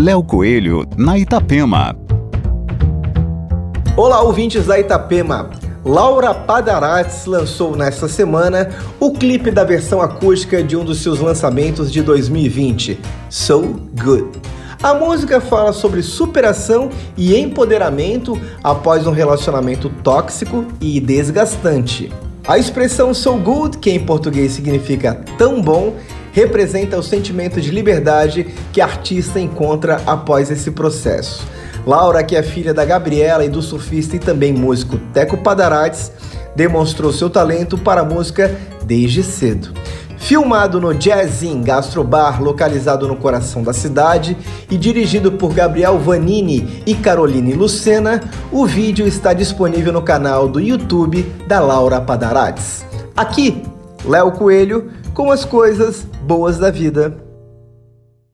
Léo Coelho, na Itapema. Olá, ouvintes da Itapema. Laura Padarates lançou nesta semana o clipe da versão acústica de um dos seus lançamentos de 2020, So Good. A música fala sobre superação e empoderamento após um relacionamento tóxico e desgastante. A expressão so good, que em português significa tão bom, representa o sentimento de liberdade que a artista encontra após esse processo. Laura, que é filha da Gabriela e do surfista e também músico Teco Padarates, demonstrou seu talento para a música desde cedo. Filmado no Jazzin Gastrobar, localizado no coração da cidade, e dirigido por Gabriel Vanini e Caroline Lucena, o vídeo está disponível no canal do YouTube da Laura Padarates. Aqui, Léo Coelho com as coisas boas da vida.